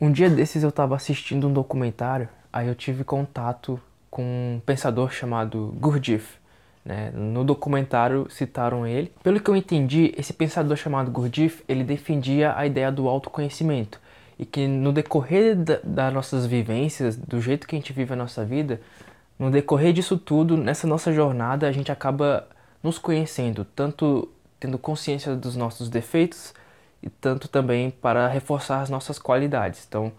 Um dia desses eu estava assistindo um documentário, aí eu tive contato com um pensador chamado Gurdjieff. Né? No documentário citaram ele. Pelo que eu entendi, esse pensador chamado Gurdjieff, ele defendia a ideia do autoconhecimento e que no decorrer da, das nossas vivências, do jeito que a gente vive a nossa vida, no decorrer disso tudo, nessa nossa jornada, a gente acaba nos conhecendo, tanto tendo consciência dos nossos defeitos, e tanto também para reforçar as nossas qualidades. Então,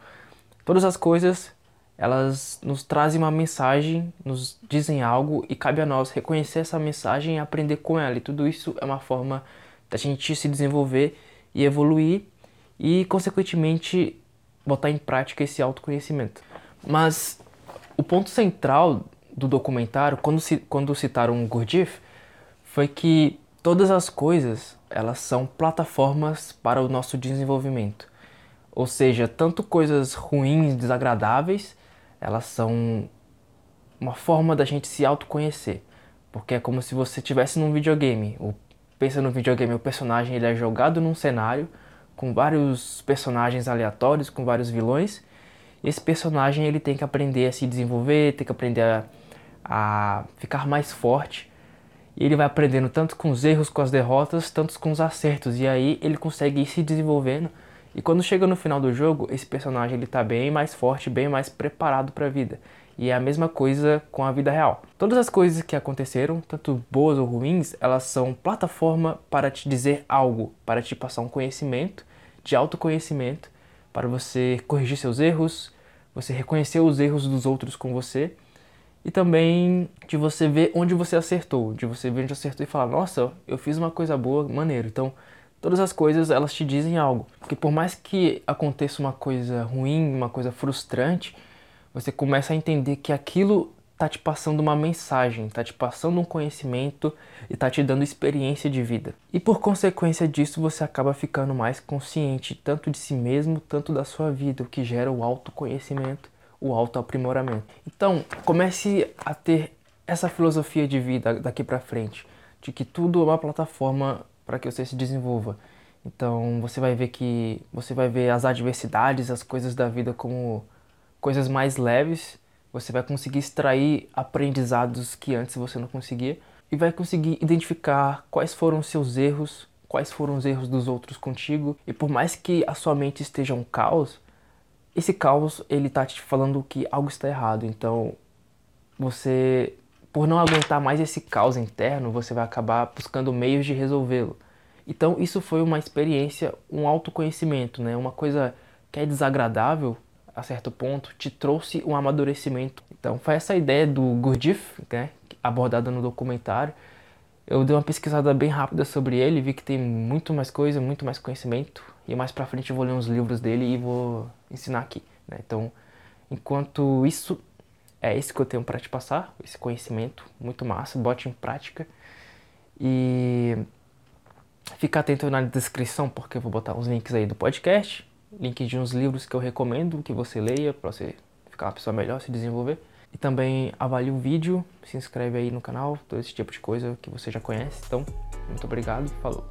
todas as coisas elas nos trazem uma mensagem, nos dizem algo e cabe a nós reconhecer essa mensagem e aprender com ela. E tudo isso é uma forma da gente se desenvolver e evoluir e, consequentemente, botar em prática esse autoconhecimento. Mas o ponto central do documentário, quando, quando citaram Gurdjieff, foi que todas as coisas elas são plataformas para o nosso desenvolvimento. Ou seja, tanto coisas ruins, desagradáveis, elas são uma forma da gente se autoconhecer. Porque é como se você estivesse num videogame. Pensa no videogame, o personagem ele é jogado num cenário com vários personagens aleatórios, com vários vilões. Esse personagem ele tem que aprender a se desenvolver, tem que aprender a, a ficar mais forte ele vai aprendendo tanto com os erros, com as derrotas, tanto com os acertos. E aí ele consegue ir se desenvolvendo. E quando chega no final do jogo, esse personagem ele tá bem mais forte, bem mais preparado para a vida. E é a mesma coisa com a vida real. Todas as coisas que aconteceram, tanto boas ou ruins, elas são plataforma para te dizer algo, para te passar um conhecimento, de autoconhecimento, para você corrigir seus erros, você reconhecer os erros dos outros com você e também de você ver onde você acertou, de você ver onde acertou e falar, nossa, eu fiz uma coisa boa, maneiro. Então, todas as coisas elas te dizem algo. Porque por mais que aconteça uma coisa ruim, uma coisa frustrante, você começa a entender que aquilo tá te passando uma mensagem, tá te passando um conhecimento e tá te dando experiência de vida. E por consequência disso, você acaba ficando mais consciente tanto de si mesmo, tanto da sua vida, o que gera o autoconhecimento o autoaprimoramento. Então, comece a ter essa filosofia de vida daqui para frente, de que tudo é uma plataforma para que você se desenvolva. Então, você vai ver que você vai ver as adversidades, as coisas da vida como coisas mais leves. Você vai conseguir extrair aprendizados que antes você não conseguia e vai conseguir identificar quais foram os seus erros, quais foram os erros dos outros contigo. E por mais que a sua mente esteja um caos, esse caos ele tá te falando que algo está errado. Então, você, por não aguentar mais esse caos interno, você vai acabar buscando meios de resolvê-lo. Então, isso foi uma experiência, um autoconhecimento, né? Uma coisa que é desagradável a certo ponto te trouxe um amadurecimento. Então, foi essa ideia do Gurdjieff, né, abordada no documentário. Eu dei uma pesquisada bem rápida sobre ele, vi que tem muito mais coisa, muito mais conhecimento. E mais pra frente eu vou ler uns livros dele e vou ensinar aqui. Né? Então, enquanto isso é isso que eu tenho para te passar, esse conhecimento muito massa, bote em prática. E fica atento na descrição, porque eu vou botar uns links aí do podcast, link de uns livros que eu recomendo que você leia para você ficar uma pessoa melhor, se desenvolver. E também avalie o vídeo, se inscreve aí no canal, todo esse tipo de coisa que você já conhece. Então, muito obrigado, falou!